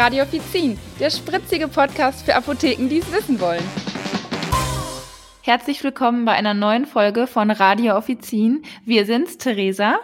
Radio Offizin, der spritzige Podcast für Apotheken, die es wissen wollen. Herzlich willkommen bei einer neuen Folge von Radio Offizin. Wir sind's, Theresa.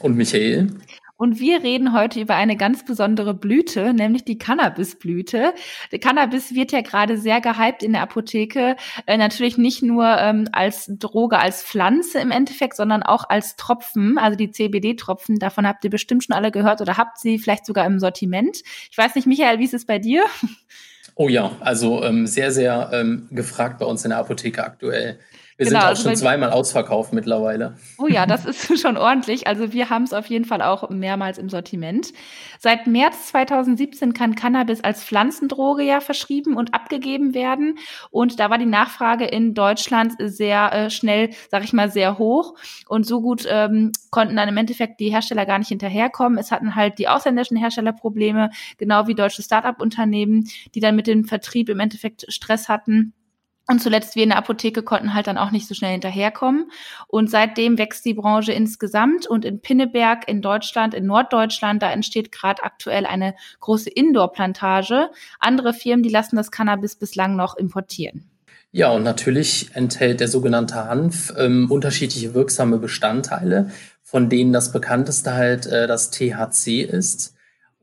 Und Michael. Und wir reden heute über eine ganz besondere Blüte, nämlich die Cannabisblüte. Der Cannabis wird ja gerade sehr gehypt in der Apotheke. Äh, natürlich nicht nur ähm, als Droge, als Pflanze im Endeffekt, sondern auch als Tropfen, also die CBD-Tropfen. Davon habt ihr bestimmt schon alle gehört oder habt sie vielleicht sogar im Sortiment. Ich weiß nicht, Michael, wie ist es bei dir? Oh ja, also ähm, sehr, sehr ähm, gefragt bei uns in der Apotheke aktuell. Wir genau, sind auch also schon zweimal ausverkauft mittlerweile. Oh ja, das ist schon ordentlich. Also wir haben es auf jeden Fall auch mehrmals im Sortiment. Seit März 2017 kann Cannabis als Pflanzendroge ja verschrieben und abgegeben werden. Und da war die Nachfrage in Deutschland sehr äh, schnell, sag ich mal, sehr hoch. Und so gut ähm, konnten dann im Endeffekt die Hersteller gar nicht hinterherkommen. Es hatten halt die ausländischen Hersteller Probleme, genau wie deutsche Start-up-Unternehmen, die dann mit dem Vertrieb im Endeffekt Stress hatten. Und zuletzt wir in der Apotheke konnten halt dann auch nicht so schnell hinterherkommen. Und seitdem wächst die Branche insgesamt. Und in Pinneberg in Deutschland, in Norddeutschland, da entsteht gerade aktuell eine große Indoor-Plantage. Andere Firmen, die lassen das Cannabis bislang noch importieren. Ja, und natürlich enthält der sogenannte Hanf ähm, unterschiedliche wirksame Bestandteile, von denen das bekannteste halt äh, das THC ist.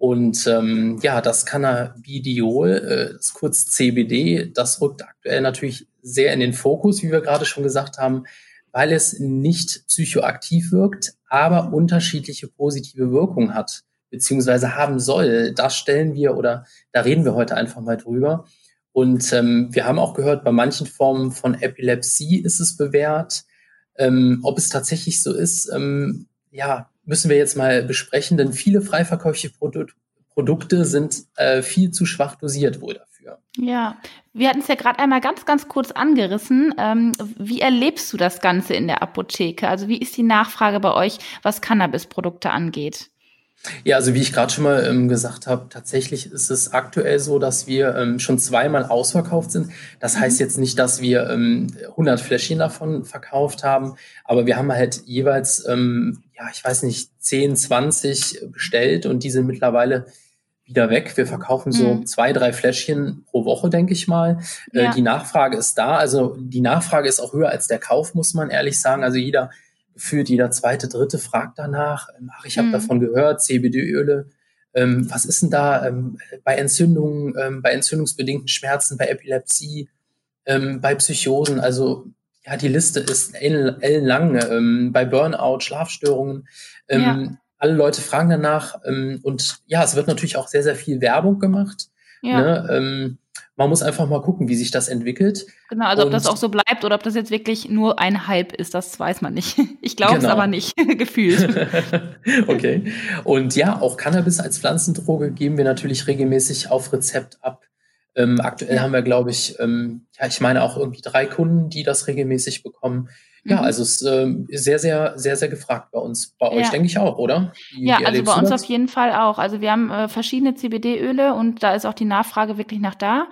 Und ähm, ja, das Cannabidiol, äh, das kurz CBD, das rückt aktuell natürlich sehr in den Fokus, wie wir gerade schon gesagt haben, weil es nicht psychoaktiv wirkt, aber unterschiedliche positive Wirkungen hat, beziehungsweise haben soll. Das stellen wir oder da reden wir heute einfach mal drüber. Und ähm, wir haben auch gehört, bei manchen Formen von Epilepsie ist es bewährt. Ähm, ob es tatsächlich so ist, ähm, ja, müssen wir jetzt mal besprechen, denn viele freiverkäufliche Produ Produkte sind äh, viel zu schwach dosiert wohl dafür. Ja, wir hatten es ja gerade einmal ganz, ganz kurz angerissen. Ähm, wie erlebst du das Ganze in der Apotheke? Also wie ist die Nachfrage bei euch, was Cannabisprodukte angeht? Ja, also wie ich gerade schon mal ähm, gesagt habe, tatsächlich ist es aktuell so, dass wir ähm, schon zweimal ausverkauft sind. Das heißt mhm. jetzt nicht, dass wir ähm, 100 Fläschchen davon verkauft haben, aber wir haben halt jeweils, ähm, ja, ich weiß nicht, 10, 20 bestellt und die sind mittlerweile wieder weg. Wir verkaufen so mhm. zwei, drei Fläschchen pro Woche, denke ich mal. Äh, ja. Äh, die Nachfrage ist da. Also die Nachfrage ist auch höher als der Kauf, muss man ehrlich sagen. Also jeder gefühlt jeder zweite, dritte fragt danach, ähm, ach, ich habe mhm. davon gehört, CBD-Öle, ähm, was ist denn da ähm, bei Entzündungen, ähm, bei entzündungsbedingten Schmerzen, bei Epilepsie, ähm, bei Psychosen, also ja, die Liste ist ellenlang, ähm, bei Burnout, Schlafstörungen, ja. alle Leute fragen danach und ja, es wird natürlich auch sehr, sehr viel Werbung gemacht. Ja. Ne? Man muss einfach mal gucken, wie sich das entwickelt. Genau, also ob das auch so bleibt oder ob das jetzt wirklich nur ein Hype ist, das weiß man nicht. Ich glaube genau. es aber nicht, gefühlt. okay. Und ja, auch Cannabis als Pflanzendroge geben wir natürlich regelmäßig auf Rezept ab. Ähm, aktuell haben wir, glaube ich, ähm, ja, ich meine auch irgendwie drei Kunden, die das regelmäßig bekommen. Ja, mhm. also es ist äh, sehr, sehr, sehr, sehr gefragt bei uns. Bei euch denke ich auch, oder? Wie, ja, wie also bei uns das? auf jeden Fall auch. Also wir haben äh, verschiedene CBD-Öle und da ist auch die Nachfrage wirklich nach da.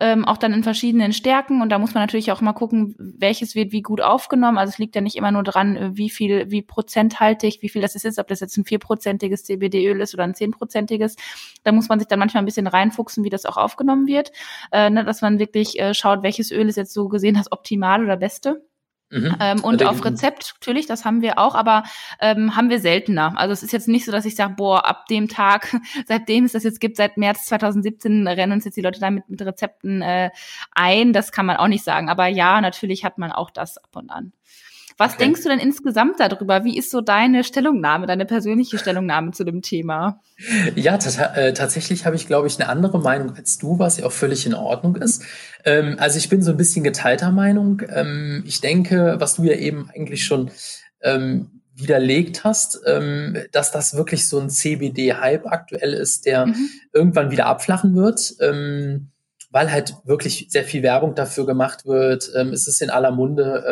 Ähm, auch dann in verschiedenen Stärken und da muss man natürlich auch mal gucken, welches wird wie gut aufgenommen. Also es liegt ja nicht immer nur dran, äh, wie viel, wie prozenthaltig, wie viel das ist, ob das jetzt ein vierprozentiges CBD-Öl ist oder ein zehnprozentiges. Da muss man sich dann manchmal ein bisschen reinfuchsen, wie das auch aufgenommen wird, äh, ne, dass man wirklich äh, schaut, welches Öl ist jetzt so gesehen das optimal oder beste. Mhm. Ähm, und auf Rezept, natürlich, das haben wir auch, aber ähm, haben wir seltener. Also es ist jetzt nicht so, dass ich sage, boah, ab dem Tag, seitdem es das jetzt gibt, seit März 2017, rennen uns jetzt die Leute damit mit Rezepten äh, ein. Das kann man auch nicht sagen. Aber ja, natürlich hat man auch das ab und an. Was okay. denkst du denn insgesamt darüber? Wie ist so deine Stellungnahme, deine persönliche Stellungnahme zu dem Thema? Ja, äh, tatsächlich habe ich, glaube ich, eine andere Meinung als du, was ja auch völlig in Ordnung ist. Ähm, also ich bin so ein bisschen geteilter Meinung. Ähm, ich denke, was du ja eben eigentlich schon ähm, widerlegt hast, ähm, dass das wirklich so ein CBD-Hype aktuell ist, der mhm. irgendwann wieder abflachen wird. Ähm, weil halt wirklich sehr viel Werbung dafür gemacht wird. Ähm, es ist in aller Munde.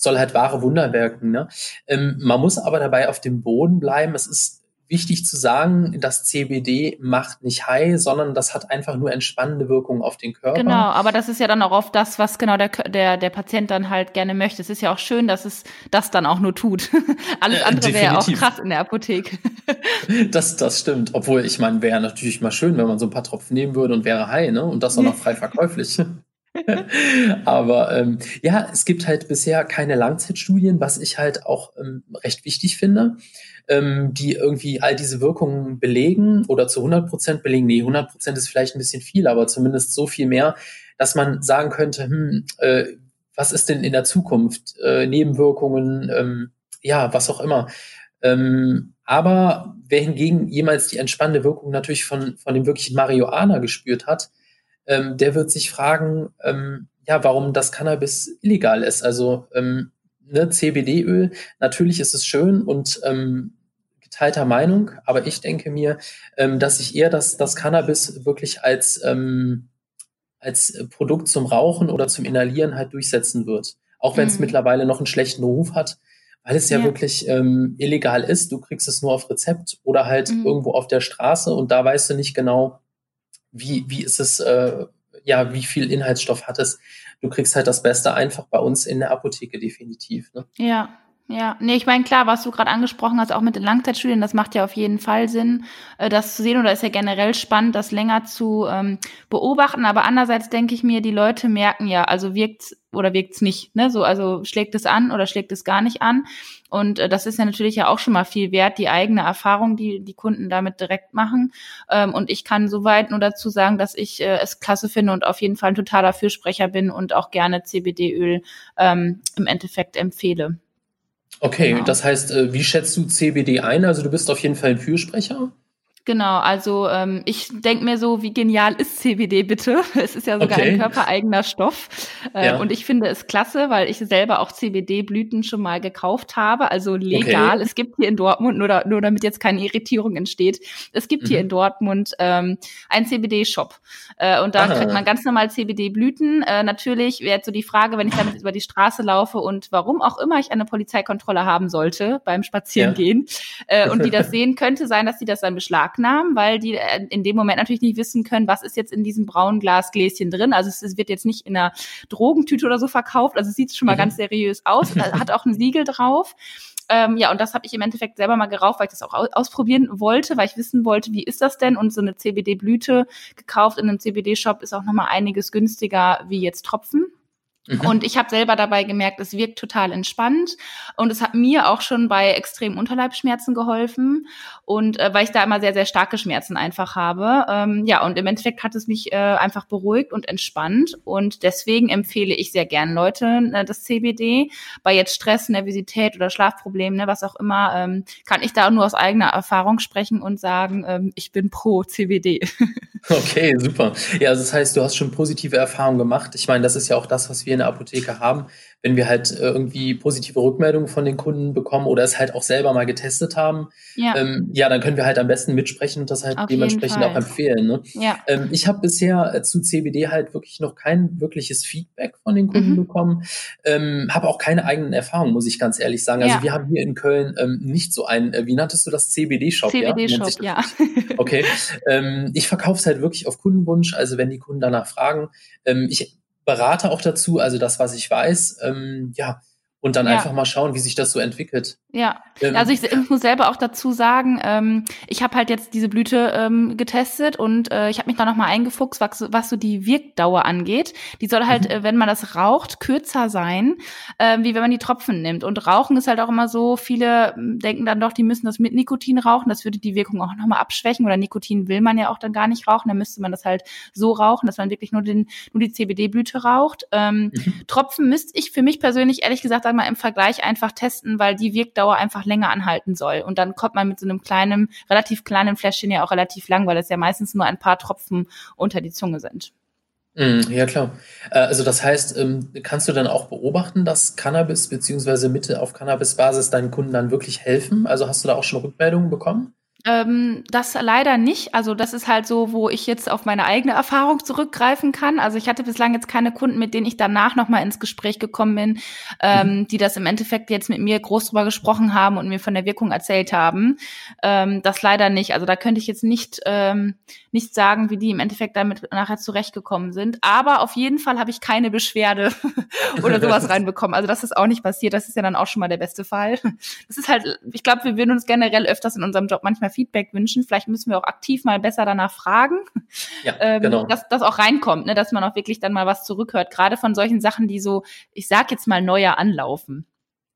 Soll halt wahre Wunder wirken. Ne? Ähm, man muss aber dabei auf dem Boden bleiben. Es ist wichtig zu sagen, das CBD macht nicht high, sondern das hat einfach nur entspannende Wirkung auf den Körper. Genau, aber das ist ja dann auch oft das, was genau der, der, der Patient dann halt gerne möchte. Es ist ja auch schön, dass es das dann auch nur tut. Alles andere wäre ja auch krass in der Apotheke. das, das stimmt. Obwohl, ich meine, wäre natürlich mal schön, wenn man so ein paar Tropfen nehmen würde und wäre high, ne? Und das auch noch frei verkäuflich. Aber ähm, ja, es gibt halt bisher keine Langzeitstudien, was ich halt auch ähm, recht wichtig finde, ähm, die irgendwie all diese Wirkungen belegen oder zu 100 Prozent belegen. Nee, 100 Prozent ist vielleicht ein bisschen viel, aber zumindest so viel mehr, dass man sagen könnte, hm, äh, was ist denn in der Zukunft? Äh, Nebenwirkungen, ähm, ja, was auch immer. Ähm, aber wer hingegen jemals die entspannende Wirkung natürlich von, von dem wirklichen Marihuana gespürt hat, ähm, der wird sich fragen, ähm, ja, warum das Cannabis illegal ist. Also ähm, ne, CBD-Öl, natürlich ist es schön und ähm, geteilter Meinung, aber ich denke mir, ähm, dass sich eher das, das Cannabis wirklich als, ähm, als Produkt zum Rauchen oder zum Inhalieren halt durchsetzen wird. Auch wenn es mhm. mittlerweile noch einen schlechten Ruf hat, weil es ja, ja wirklich ähm, illegal ist. Du kriegst es nur auf Rezept oder halt mhm. irgendwo auf der Straße und da weißt du nicht genau, wie, wie ist es, äh, ja, wie viel Inhaltsstoff hat es. Du kriegst halt das Beste einfach bei uns in der Apotheke definitiv. Ne? Ja, ja, nee, ich meine, klar, was du gerade angesprochen hast, auch mit den Langzeitstudien, das macht ja auf jeden Fall Sinn, äh, das zu sehen oder ist ja generell spannend, das länger zu ähm, beobachten. Aber andererseits denke ich mir, die Leute merken ja, also wirkt's oder wirkt's nicht, ne? So, also schlägt es an oder schlägt es gar nicht an. Und äh, das ist ja natürlich ja auch schon mal viel wert, die eigene Erfahrung, die die Kunden damit direkt machen. Ähm, und ich kann soweit nur dazu sagen, dass ich äh, es klasse finde und auf jeden Fall ein totaler Fürsprecher bin und auch gerne CBD-Öl ähm, im Endeffekt empfehle. Okay, genau. das heißt, äh, wie schätzt du CBD ein? Also du bist auf jeden Fall ein Fürsprecher. Genau, also ähm, ich denke mir so, wie genial ist CBD bitte? Es ist ja sogar okay. ein körpereigener Stoff. Äh, ja. Und ich finde es klasse, weil ich selber auch CBD-Blüten schon mal gekauft habe. Also legal. Okay. Es gibt hier in Dortmund, nur, da, nur damit jetzt keine Irritierung entsteht, es gibt mhm. hier in Dortmund ähm, einen CBD-Shop. Äh, und da Aha. kriegt man ganz normal CBD-Blüten. Äh, natürlich wäre jetzt so die Frage, wenn ich damit über die Straße laufe und warum auch immer ich eine Polizeikontrolle haben sollte beim Spazierengehen ja. äh, und die das sehen, könnte sein, dass die das dann beschlagnahmen Marknamen, weil die äh, in dem Moment natürlich nicht wissen können, was ist jetzt in diesem braunen Glasgläschen drin. Also es, es wird jetzt nicht in einer Drogentüte oder so verkauft. Also es sieht schon mal mhm. ganz seriös aus. Hat auch ein Siegel drauf. Ähm, ja, und das habe ich im Endeffekt selber mal geraucht, weil ich das auch ausprobieren wollte, weil ich wissen wollte, wie ist das denn? Und so eine CBD-Blüte gekauft in einem CBD-Shop ist auch nochmal einiges günstiger wie jetzt Tropfen. Mhm. Und ich habe selber dabei gemerkt, es wirkt total entspannt und es hat mir auch schon bei extremen Unterleibsschmerzen geholfen und äh, weil ich da immer sehr, sehr starke Schmerzen einfach habe. Ähm, ja, und im Endeffekt hat es mich äh, einfach beruhigt und entspannt und deswegen empfehle ich sehr gern Leute äh, das CBD. Bei jetzt Stress, Nervosität oder Schlafproblemen, ne, was auch immer, ähm, kann ich da nur aus eigener Erfahrung sprechen und sagen, ähm, ich bin pro CBD. Okay, super. Ja, also das heißt, du hast schon positive Erfahrungen gemacht. Ich meine, das ist ja auch das, was wir in der Apotheke haben wenn wir halt äh, irgendwie positive Rückmeldungen von den Kunden bekommen oder es halt auch selber mal getestet haben, ja, ähm, ja dann können wir halt am besten mitsprechen und das halt Auf dementsprechend auch empfehlen. Ne? Ja. Ähm, ich habe bisher äh, zu CBD halt wirklich noch kein wirkliches Feedback von den Kunden mhm. bekommen, ähm, habe auch keine eigenen Erfahrungen, muss ich ganz ehrlich sagen. Also ja. wir haben hier in Köln ähm, nicht so einen, äh, wie nanntest du das, CBD-Shop? CBD-Shop, ja. Okay. ähm, ich verkaufe es halt wirklich auf Kundenwunsch, also wenn die Kunden danach fragen. Ähm, ich berate auch dazu, also das, was ich weiß. Ähm, ja, und dann ja. einfach mal schauen, wie sich das so entwickelt. Ja, ähm, also ich, ich, muss selber auch dazu sagen, ähm, ich habe halt jetzt diese Blüte ähm, getestet und äh, ich habe mich da nochmal eingefuchst, was, was so die Wirkdauer angeht. Die soll halt, mhm. äh, wenn man das raucht, kürzer sein, äh, wie wenn man die Tropfen nimmt. Und Rauchen ist halt auch immer so, viele hm, denken dann doch, die müssen das mit Nikotin rauchen, das würde die Wirkung auch nochmal abschwächen. Oder Nikotin will man ja auch dann gar nicht rauchen, dann müsste man das halt so rauchen, dass man wirklich nur, den, nur die CBD-Blüte raucht. Ähm, mhm. Tropfen müsste ich für mich persönlich ehrlich gesagt einmal im Vergleich einfach testen, weil die Wirkdauer einfach länger anhalten soll. Und dann kommt man mit so einem kleinen, relativ kleinen Fläschchen ja auch relativ lang, weil es ja meistens nur ein paar Tropfen unter die Zunge sind. Mm, ja, klar. Äh, also das heißt, ähm, kannst du dann auch beobachten, dass Cannabis beziehungsweise Mitte auf Cannabis-Basis deinen Kunden dann wirklich helfen? Also hast du da auch schon Rückmeldungen bekommen? Ähm, das leider nicht. Also das ist halt so, wo ich jetzt auf meine eigene Erfahrung zurückgreifen kann. Also ich hatte bislang jetzt keine Kunden, mit denen ich danach nochmal ins Gespräch gekommen bin, ähm, mhm. die das im Endeffekt jetzt mit mir groß drüber gesprochen haben und mir von der Wirkung erzählt haben. Ähm, das leider nicht. Also da könnte ich jetzt nicht, ähm, nicht sagen, wie die im Endeffekt damit nachher zurechtgekommen sind. Aber auf jeden Fall habe ich keine Beschwerde oder sowas reinbekommen. Also das ist auch nicht passiert. Das ist ja dann auch schon mal der beste Fall. Das ist halt, ich glaube, wir würden uns generell öfters in unserem Job manchmal Feedback wünschen. Vielleicht müssen wir auch aktiv mal besser danach fragen, ja, ähm, genau. dass das auch reinkommt, ne? dass man auch wirklich dann mal was zurückhört. Gerade von solchen Sachen, die so, ich sag jetzt mal, neuer anlaufen.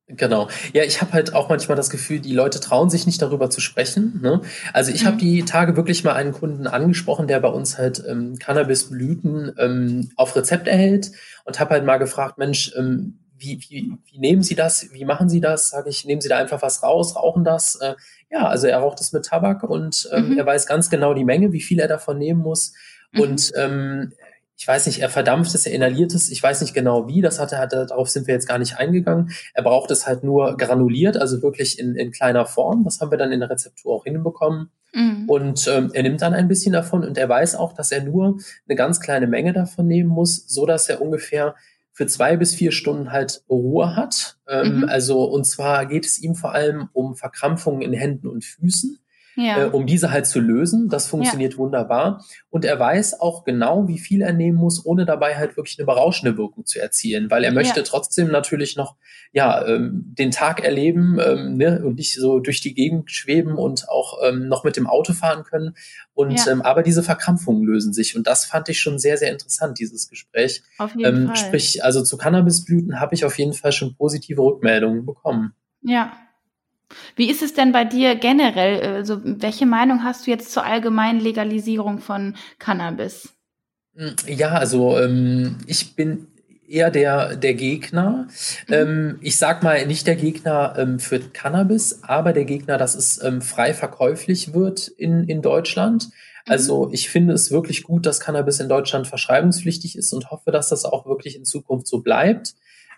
Genau. Ja, ich habe halt auch manchmal das Gefühl, die Leute trauen sich nicht darüber zu sprechen. Ne? Also ich mhm. habe die Tage wirklich mal einen Kunden angesprochen, der bei uns halt ähm, Cannabisblüten ähm, auf Rezept erhält und habe halt mal gefragt, Mensch, ähm, wie, wie, wie nehmen Sie das? Wie machen Sie das? Sage ich, nehmen Sie da einfach was raus, rauchen das? Äh, ja, also er raucht es mit Tabak und ähm, mhm. er weiß ganz genau die Menge, wie viel er davon nehmen muss. Mhm. Und ähm, ich weiß nicht, er verdampft es, er inhaliert es, ich weiß nicht genau wie, das hat er, hat er, darauf sind wir jetzt gar nicht eingegangen. Er braucht es halt nur granuliert, also wirklich in, in kleiner Form. Das haben wir dann in der Rezeptur auch hinbekommen. Mhm. Und ähm, er nimmt dann ein bisschen davon und er weiß auch, dass er nur eine ganz kleine Menge davon nehmen muss, so dass er ungefähr für zwei bis vier Stunden halt Ruhe hat. Ähm, mhm. Also, und zwar geht es ihm vor allem um Verkrampfungen in Händen und Füßen ja. äh, um diese halt zu lösen. Das funktioniert ja. wunderbar. Und er weiß auch genau, wie viel er nehmen muss, ohne dabei halt wirklich eine berauschende Wirkung zu erzielen, weil er möchte ja. trotzdem natürlich noch ja ähm, den Tag erleben ähm, ne? und nicht so durch die Gegend schweben und auch ähm, noch mit dem Auto fahren können. Und ähm, aber diese Verkrampfungen lösen sich und das fand ich schon sehr sehr interessant dieses Gespräch. Auf jeden ähm, Fall. Sprich also zu Cannabisblüten habe ich auf jeden Fall schon positive Rückmeldungen bekommen. Ja, wie ist es denn bei dir generell? Also, welche Meinung hast du jetzt zur allgemeinen Legalisierung von Cannabis? Hm, ja, also ähm, ich bin eher der, der Gegner. Mhm. Ähm, ich sag mal nicht der Gegner ähm, für Cannabis, aber der Gegner, dass es ähm, frei verkäuflich wird in, in Deutschland. Also mhm. ich finde es wirklich gut, dass Cannabis in Deutschland verschreibungspflichtig ist und hoffe, dass das auch wirklich in Zukunft so bleibt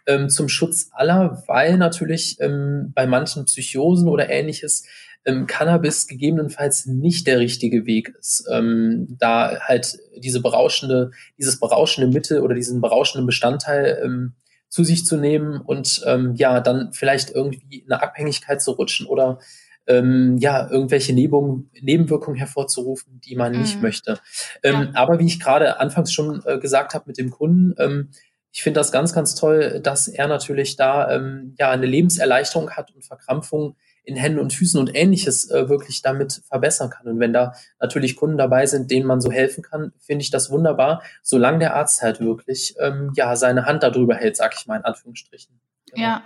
ähm, zum Schutz aller, weil natürlich ähm, bei manchen Psychosen oder ähnliches ähm, Cannabis gegebenenfalls nicht der richtige Weg ist, ähm, da halt diese berauschende, dieses berauschende Mittel oder diesen berauschenden Bestandteil ähm, zu sich zu nehmen und ähm, ja, dann vielleicht irgendwie in eine Abhängigkeit zu rutschen oder ähm, ja, irgendwelche Nebung, Nebenwirkungen hervorzurufen, die man mhm. nicht möchte. Ähm, ja. Aber wie ich gerade anfangs schon äh, gesagt habe mit dem Kunden, ähm, ich finde das ganz, ganz toll, dass er natürlich da ähm, ja eine Lebenserleichterung hat und Verkrampfungen in Händen und Füßen und ähnliches äh, wirklich damit verbessern kann. Und wenn da natürlich Kunden dabei sind, denen man so helfen kann, finde ich das wunderbar, solange der Arzt halt wirklich ähm, ja seine Hand darüber hält, sag ich mal in Anführungsstrichen. Genau. Ja,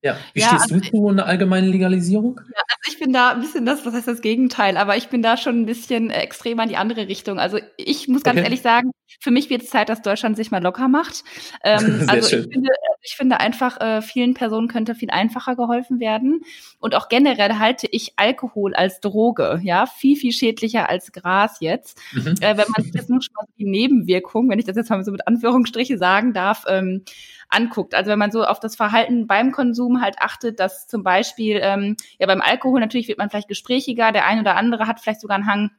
ja, wie ja, stehst also du zu einer allgemeinen Legalisierung? Ja, also ich bin da ein bisschen das, was heißt das Gegenteil, aber ich bin da schon ein bisschen äh, extremer in die andere Richtung. Also ich muss ganz okay. ehrlich sagen, für mich wird es Zeit, dass Deutschland sich mal locker macht. Ähm, also schön. Ich, finde, ich finde einfach, äh, vielen Personen könnte viel einfacher geholfen werden. Und auch generell halte ich Alkohol als Droge, ja, viel, viel schädlicher als Gras jetzt. Mhm. Äh, wenn man sich jetzt nur schon mal die Nebenwirkungen, wenn ich das jetzt mal so mit Anführungsstriche sagen darf, ähm, anguckt. Also wenn man so auf das Verhalten beim Konsum halt achtet, dass zum Beispiel, ähm, ja beim Alkohol natürlich wird man vielleicht gesprächiger, der ein oder andere hat vielleicht sogar einen Hang,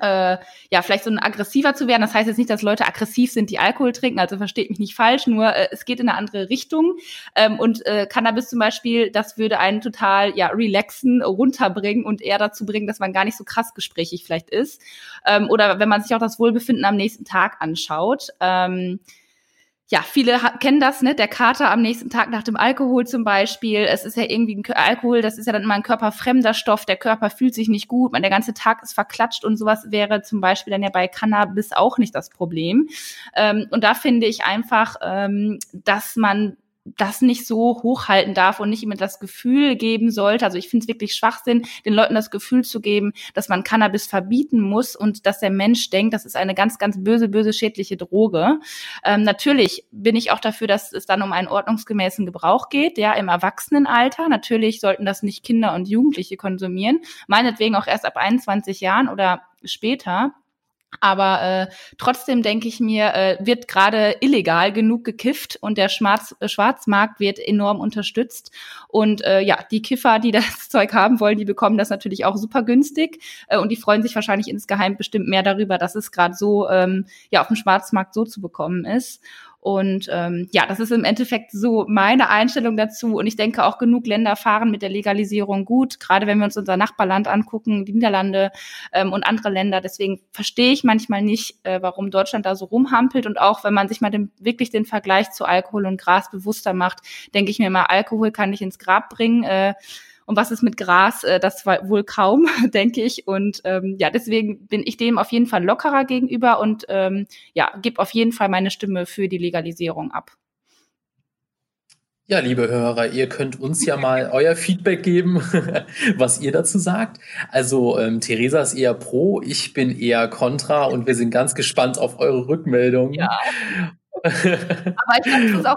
äh, ja, vielleicht so ein aggressiver zu werden. Das heißt jetzt nicht, dass Leute aggressiv sind, die Alkohol trinken, also versteht mich nicht falsch, nur äh, es geht in eine andere Richtung. Ähm, und äh, Cannabis zum Beispiel, das würde einen total ja, relaxen, runterbringen und eher dazu bringen, dass man gar nicht so krass gesprächig vielleicht ist. Ähm, oder wenn man sich auch das Wohlbefinden am nächsten Tag anschaut. Ähm, ja, viele kennen das, ne? Der Kater am nächsten Tag nach dem Alkohol zum Beispiel. Es ist ja irgendwie ein Alkohol, das ist ja dann immer ein körperfremder Stoff. Der Körper fühlt sich nicht gut, man der ganze Tag ist verklatscht und sowas wäre zum Beispiel dann ja bei Cannabis auch nicht das Problem. Ähm, und da finde ich einfach, ähm, dass man das nicht so hochhalten darf und nicht immer das Gefühl geben sollte. Also ich finde es wirklich Schwachsinn, den Leuten das Gefühl zu geben, dass man Cannabis verbieten muss und dass der Mensch denkt, das ist eine ganz, ganz böse, böse schädliche Droge. Ähm, natürlich bin ich auch dafür, dass es dann um einen ordnungsgemäßen Gebrauch geht, ja, im Erwachsenenalter. Natürlich sollten das nicht Kinder und Jugendliche konsumieren, meinetwegen auch erst ab 21 Jahren oder später. Aber äh, trotzdem denke ich mir, äh, wird gerade illegal genug gekifft und der Schwarz, äh, Schwarzmarkt wird enorm unterstützt. Und äh, ja, die Kiffer, die das Zeug haben wollen, die bekommen das natürlich auch super günstig. Äh, und die freuen sich wahrscheinlich insgeheim bestimmt mehr darüber, dass es gerade so ähm, ja auf dem Schwarzmarkt so zu bekommen ist. Und ähm, ja, das ist im Endeffekt so meine Einstellung dazu. Und ich denke, auch genug Länder fahren mit der Legalisierung gut, gerade wenn wir uns unser Nachbarland angucken, die Niederlande ähm, und andere Länder. Deswegen verstehe ich manchmal nicht, äh, warum Deutschland da so rumhampelt. Und auch wenn man sich mal den, wirklich den Vergleich zu Alkohol und Gras bewusster macht, denke ich mir mal, Alkohol kann ich ins Grab bringen. Äh, und was ist mit Gras? Äh, das war wohl kaum, denke ich. Und ähm, ja, deswegen bin ich dem auf jeden Fall lockerer gegenüber und ähm, ja, gebe auf jeden Fall meine Stimme für die Legalisierung ab. Ja, liebe Hörer, ihr könnt uns ja mal euer Feedback geben, was ihr dazu sagt. Also ähm, Theresa ist eher pro, ich bin eher kontra und wir sind ganz gespannt auf eure Rückmeldung. Ja. Aber ich glaube, es ist auch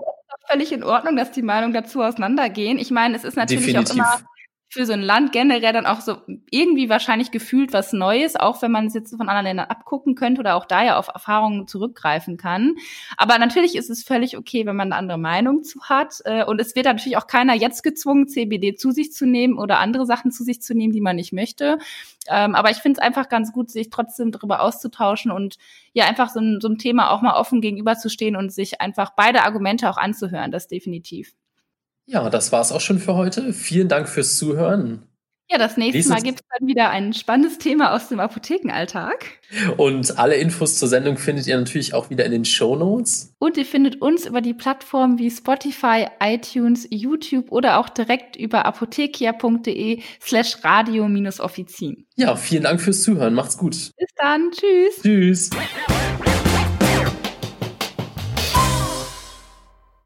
völlig in Ordnung, dass die Meinungen dazu auseinandergehen. Ich meine, es ist natürlich Definitiv. auch immer für so ein Land generell dann auch so irgendwie wahrscheinlich gefühlt was Neues, auch wenn man es jetzt von anderen Ländern abgucken könnte oder auch da ja auf Erfahrungen zurückgreifen kann. Aber natürlich ist es völlig okay, wenn man eine andere Meinung zu hat. Äh, und es wird natürlich auch keiner jetzt gezwungen, CBD zu sich zu nehmen oder andere Sachen zu sich zu nehmen, die man nicht möchte. Ähm, aber ich finde es einfach ganz gut, sich trotzdem darüber auszutauschen und ja einfach so, ein, so einem Thema auch mal offen gegenüberzustehen und sich einfach beide Argumente auch anzuhören, das definitiv. Ja, das war's auch schon für heute. Vielen Dank fürs Zuhören. Ja, das nächste Mal gibt es dann wieder ein spannendes Thema aus dem Apothekenalltag. Und alle Infos zur Sendung findet ihr natürlich auch wieder in den Show Notes. Und ihr findet uns über die Plattformen wie Spotify, iTunes, YouTube oder auch direkt über apothekia.de slash radio-offizin. Ja, vielen Dank fürs Zuhören. Macht's gut. Bis dann. Tschüss. Tschüss.